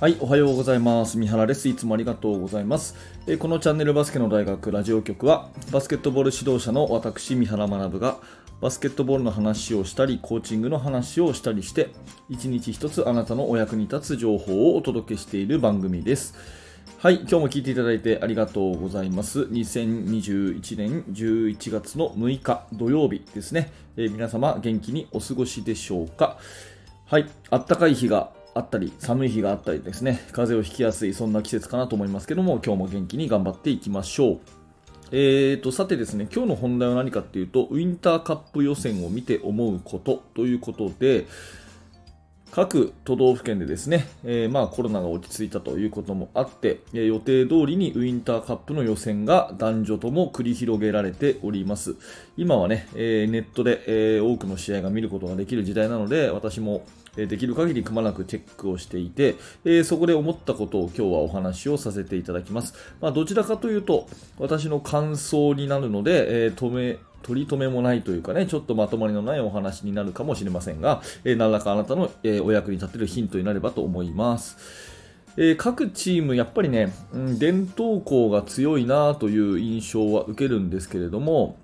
はい、おはようございます。三原です。いつもありがとうございます。えこのチャンネルバスケの大学ラジオ局は、バスケットボール指導者の私、三原学が、バスケットボールの話をしたり、コーチングの話をしたりして、一日一つあなたのお役に立つ情報をお届けしている番組です。はい、今日も聞いていただいてありがとうございます。2021年11月の6日土曜日ですね。え皆様元気にお過ごしでしょうか。はい、あったかい日があったり、寒い日があったりですね、風邪をひきやすい、そんな季節かなと思いますけども、今日も元気に頑張っていきましょう。えーと、さてですね、今日の本題は何かっていうと、ウィンターカップ予選を見て思うことということで、各都道府県でですね、えーまあコロナが落ち着いたということもあって、えー予定通りにウィンターカップの予選が男女とも繰り広げられております。今はね、えーネットで、えー多くの試合が見ることができる時代なので、私も、えーできる限りくまなくチェックをしていて、えーそこで思ったことを今日はお話をさせていただきます。まあ、どちらかというと、私の感想になるので、えー止め、取り留めもないというかね、ちょっとまとまりのないお話になるかもしれませんが、えー何らかあなたの、えーお役に立てるヒントになればと思います。えー各チーム、やっぱりね、うん伝統校が強いなという印象は受けるんですけれども、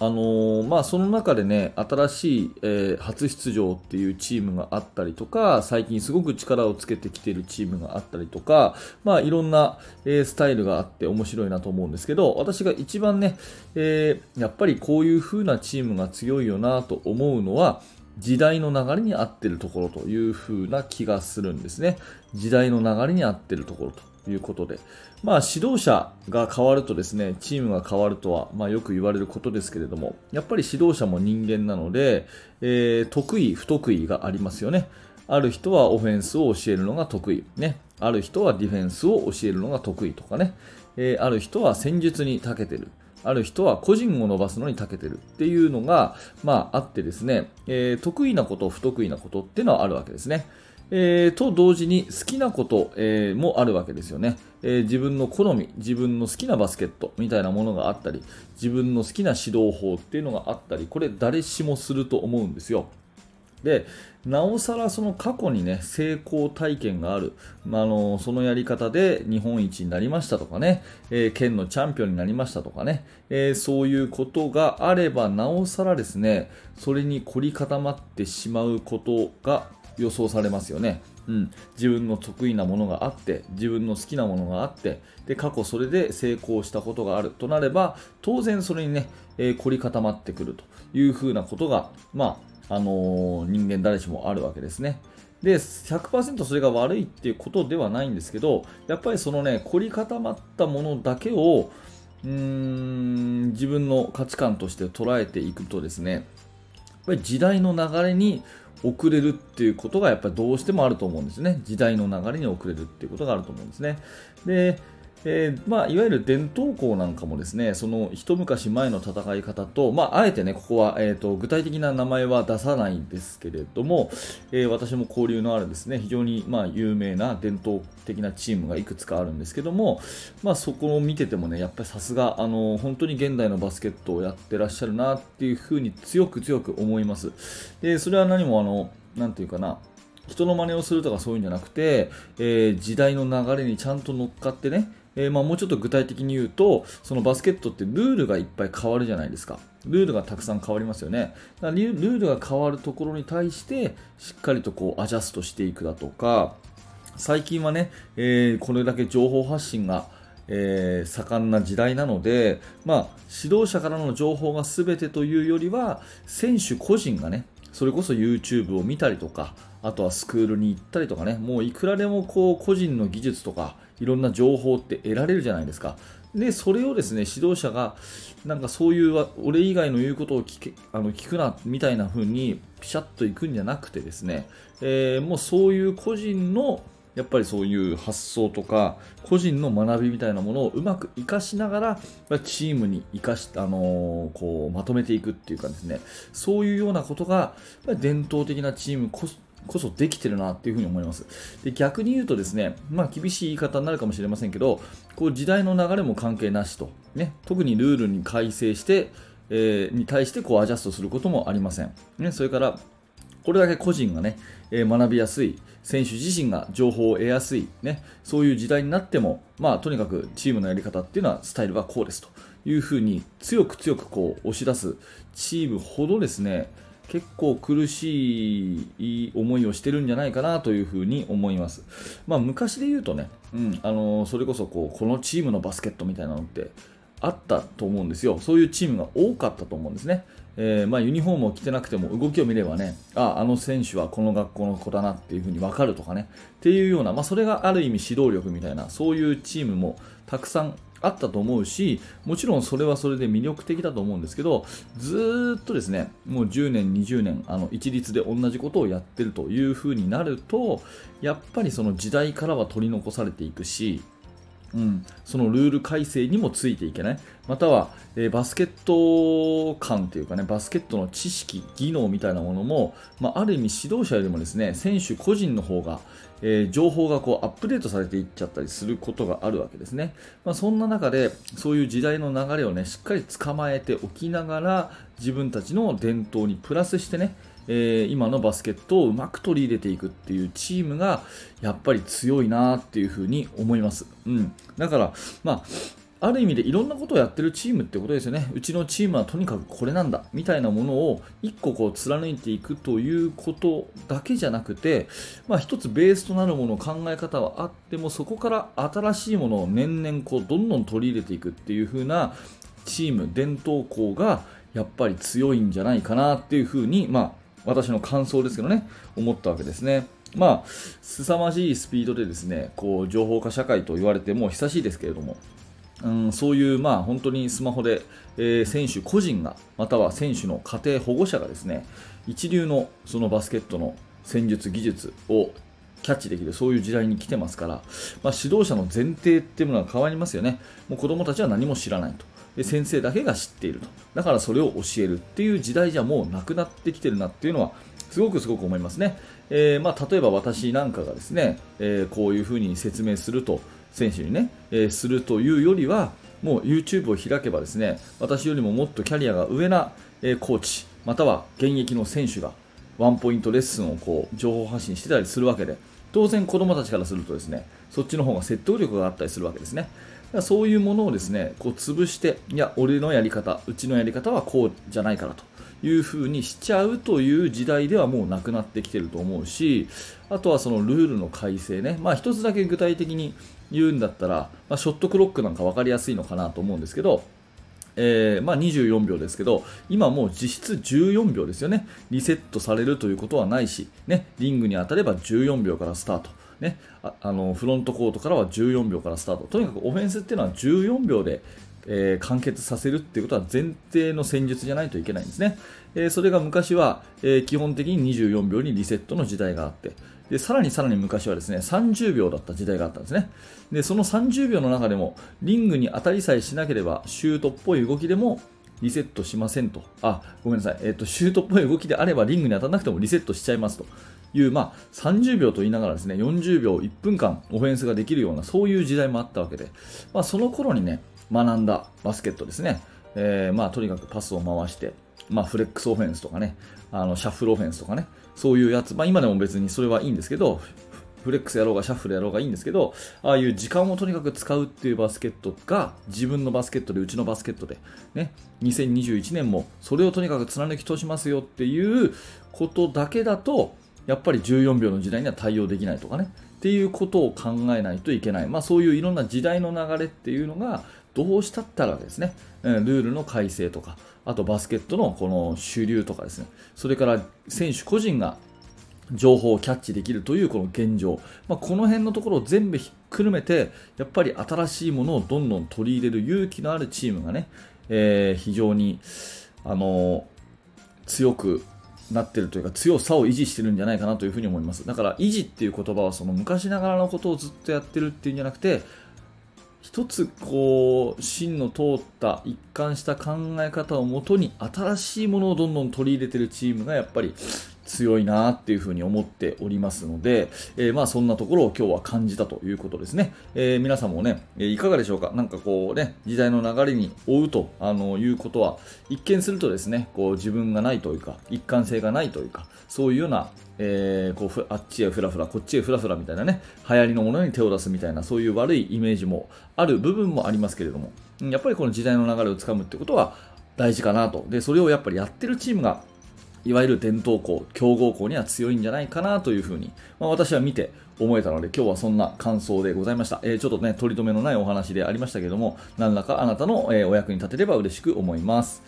あのーまあ、その中でね、新しい、えー初出場っていうチームがあったりとか、最近すごく力をつけてきているチームがあったりとか、まあ、いろんな、えースタイルがあって面白いなと思うんですけど、私が一番ね、えやっぱりこういう風なチームが強いよなと思うのは、時代の流れに合ってるところという風な気がするんですね。時代の流れに合ってるところということで。まあ指導者が変わるとですね、チームが変わるとは、まあよく言われることですけれども、やっぱり指導者も人間なので、えー得意、不得意がありますよね。ある人はオフェンスを教えるのが得意。ね。ある人はディフェンスを教えるのが得意とかね。えーある人は戦術に長けてる。ある人は個人を伸ばすのに長けてるっていうのが、まあ、あってですね、えー得意なこと、不得意なことっていうのはあるわけですね。えーと同時に好きなこと、えーもあるわけですよね、えー自分の好み、自分の好きなバスケットみたいなものがあったり、自分の好きな指導法っていうのがあったり、これ誰しもすると思うんですよ。でなおさらその過去にね成功体験がある、まあ、あのそのやり方で日本一になりましたとかね、えー県のチャンピオンになりましたとかね、えーそういうことがあればなおさらですねそれに凝り固まってしまうことが予想されますよね。うん、自分の得意なものがあって自分の好きなものがあってで過去それで成功したことがある。となれば当然それにね、えー凝り固まってくるというふうなことが、まああのー人間誰しもあるわけですね。で100%それが悪いっていうことではないんですけどやっぱりそのね凝り固まったものだけをうーん自分の価値観として捉えていくとですねやっぱり時代の流れに遅れるっていうことがやっぱりどうしてもあると思うんですね。時代の流れに遅れるっていうことがあると思うんですね。で、えーまあ、いわゆる伝統校なんかもですね、その一昔前の戦い方と、まあ、あえてね、ここは、えー、と具体的な名前は出さないんですけれども、えー私も交流のあるですね、非常に、まあ、有名な伝統的なチームがいくつかあるんですけども、まあ、そこを見ててもね、やっぱりさすが、あの本当に現代のバスケットをやってらっしゃるなっていうふうに強く強く思います。で、それは何もあの、なんていうかな、人の真似をするとかそういうんじゃなくて、えー時代の流れにちゃんと乗っかってね、えーまあ、もうちょっと具体的に言うと、そのバスケットってルールがいっぱい変わるじゃないですか。ルールがたくさん変わりますよね。だからルールが変わるところに対して、しっかりとこうアジャストしていくだとか、最近はね、えーこれだけ情報発信が、えー盛んな時代なので、まあ、指導者からの情報が全てというよりは選手個人がねそれこそ YouTube を見たりとかあとはスクールに行ったりとかねもういくらでもこう個人の技術とかいろんな情報って得られるじゃないですか。でそれをですね指導者がなんかそういう俺以外の言うことを聞けあの聞くなみたいな風にピシャッといくんじゃなくてですね、えーもうそういう個人のやっぱりそういう発想とか個人の学びみたいなものをうまく活かしながらチームに生かし、あのーこうまとめていくっていうかですねそういうようなことがやっぱり伝統的なチームここそできてるなっていうふうに思います。で逆に言うとですね、まあ、厳しい言い方になるかもしれませんけどこう時代の流れも関係なしと、ね、特にルールに改正して、えーに対してこうアジャストすることもありません、ね、それからこれだけ個人がね、えー、学びやすい、選手自身が情報を得やすい、ね、そういう時代になっても、まあ、とにかくチームのやり方っていうのはスタイルはこうですというふうに強く強くこう押し出すチームほどですね、結構苦しい思いをしてるんじゃないかなというふうに思います。まあ、昔で言うとね、うん、あのそれこそこうこのチームのバスケットみたいなのってあったと思うんですよ。そういうチームが多かったと思うんですね。えー、まあ、ユニフォームを着てなくても動きを見ればね、あ、あの選手はこの学校の子だなっていうふうに分かるとかね、っていうような、まあ、それがある意味指導力みたいな、そういうチームもたくさんあったと思うし、もちろんそれはそれで魅力的だと思うんですけど、ずっとですね、もう10年、20年、あの一律で同じことをやってるという風になると、やっぱりその時代からは取り残されていくし、うん、そのルール改正にもついていけない、または、えー、バスケット感というかね、バスケットの知識、技能みたいなものも、まあ、ある意味指導者よりもですね、選手個人の方が、えー、情報がこうアップデートされていっちゃったりすることがあるわけですね。まあ、そんな中で、そういう時代の流れをね、しっかり捕まえておきながら、自分たちの伝統にプラスしてね、えー、今のバスケットをうまく取り入れていくっていうチームがやっぱり強いなっていうふうに思います。うん、だから、まあ、ある意味でいろんなことをやってるチームってことですよね。うちのチームはとにかくこれなんだみたいなものを一個こう貫いていくということだけじゃなくて、まあ、一つベースとなるもの考え方はあってもそこから新しいものを年々こうどんどん取り入れていくっていう風なチーム伝統校がやっぱり強いんじゃないかなっていう風に、まあ、私の感想ですけどね、思ったわけですね。まあ、凄まじいスピードでですね、こう、情報化社会と言われても久しいですけれども、うん、そういう、まあ、本当にスマホで、えー、選手個人が、または選手の家庭保護者がですね、一流のそのバスケットの戦術、技術をキャッチできる、そういう時代に来てますから、まあ、指導者の前提っていうものは変わりますよね。もう子供たちは何も知らないと。で先生だけが知っていると。だからそれを教えるっていう時代じゃもうなくなってきてるなっていうのはすごくすごく思いますね、えー、まあ、例えば私なんかがですね、えー、こういうふうに説明すると選手にね、えー、するというよりはもう YouTube を開けばですね私よりももっとキャリアが上な、えコーチまたは現役の選手がワンポイントレッスンをこう情報発信してたりするわけで当然子供たちからするとですねそっちの方が説得力があったりするわけですね。そういうものをですねこう潰していや俺のやり方うちのやり方はこうじゃないからというふうにしちゃうという時代ではもうなくなってきてると思うしあとはそのルールの改正ね、まあ、一つだけ具体的に言うんだったら、まあ、ショットクロックなんか分かりやすいのかなと思うんですけどえー、まあ、24秒ですけど今もう実質14秒ですよね。リセットされるということはないし、ね、リングに当たれば14秒からスタート。ね、ああのフロントコートからは14秒からスタート。とにかくオフェンスっていうのは14秒で、えー、完結させるっていうことは前提の戦術じゃないといけないんですね、えー、それが昔は、えー、基本的に24秒にリセットの時代があってでさらにさらに昔はですね30秒だった時代があったんですねでその30秒の中でもリングに当たりさえしなければシュートっぽい動きでもリセットしませんと。あ、ごめんなさい。えっ、と、シュートっぽい動きであればリングに当たらなくてもリセットしちゃいますと。いう、まあ、30秒と言いながらですね、40秒、1分間オフェンスができるような、そういう時代もあったわけで、まあ、その頃にね、学んだバスケットですね、えー、まあ、とにかくパスを回して、まあ、フレックスオフェンスとかね、あのシャッフルオフェンスとかね、そういうやつ、まあ、今でも別にそれはいいんですけど、フレックスやろうがシャッフルやろうがいいんですけど、ああいう時間をとにかく使うっていうバスケットが自分のバスケットで、うちのバスケットで、ね、2021年もそれをとにかく貫き通しますよっていうことだけだと、やっぱり14秒の時代には対応できないとかね。っていうことを考えないといけない、まあ、そういういろんな時代の流れっていうのがどうしたったらですねルールの改正とかあとバスケットのこの主流とかですねそれから選手個人が情報をキャッチできるというこの現状、まあ、この辺のところを全部ひっくるめてやっぱり新しいものをどんどん取り入れる勇気のあるチームがね、えー、非常にあの強くなってるというか強さを維持してるんじゃないかなというふに思います。だから維持っていう言葉はその昔ながらのことをずっとやってるっていうんじゃなくて一つこう芯の通った一貫した考え方をもとに新しいものをどんどん取り入れてるチームがやっぱり強いなっていうふうに思っておりますので、えー、まあそんなところを今日は感じたということですね。えー、皆さんもね、いかがでしょうか？なんかこうね、時代の流れに追うとあのいうことは、一見するとですね、こう自分がないというか、一貫性がないというか、そういうようなえー、こうあっちへふらふら、こっちへふらふらみたいなね、流行りのものに手を出すみたいな、そういう悪いイメージもある部分もありますけれども、やっぱりこの時代の流れをつかむってことは大事かなと。で、それをやっぱりやってるチームがいわゆる伝統校、強豪校には強いんじゃないかなというふうに、まあ、私は見て思えたので、今日はそんな感想でございました。えー、ちょっとね、取り留めのないお話でありましたけども、何らかあなたの、え、お役に立てれば嬉しく思います。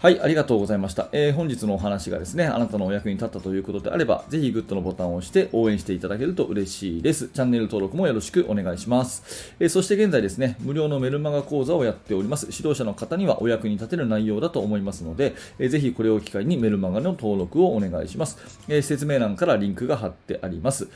はい、ありがとうございました。えー、本日のお話がですね、あなたのお役に立ったということであれば、ぜひグッドのボタンを押して応援していただけると嬉しいです。チャンネル登録もよろしくお願いします。えー、そして現在ですね、無料のメルマガ講座をやっております。指導者の方にはお役に立てる内容だと思いますので、えー、ぜひこれを機会にメルマガの登録をお願いします。えー、説明欄からリンクが貼ってあります。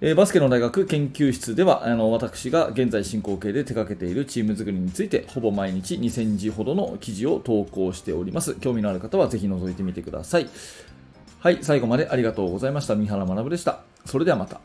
えー、バスケの大学研究室ではあの私が現在進行形で手掛けているチーム作りについてほぼ毎日2000字ほどの記事を投稿しております。興味のある方はぜひ覗いてみてください。はい最後までありがとうございました。三原学でした。それではまた。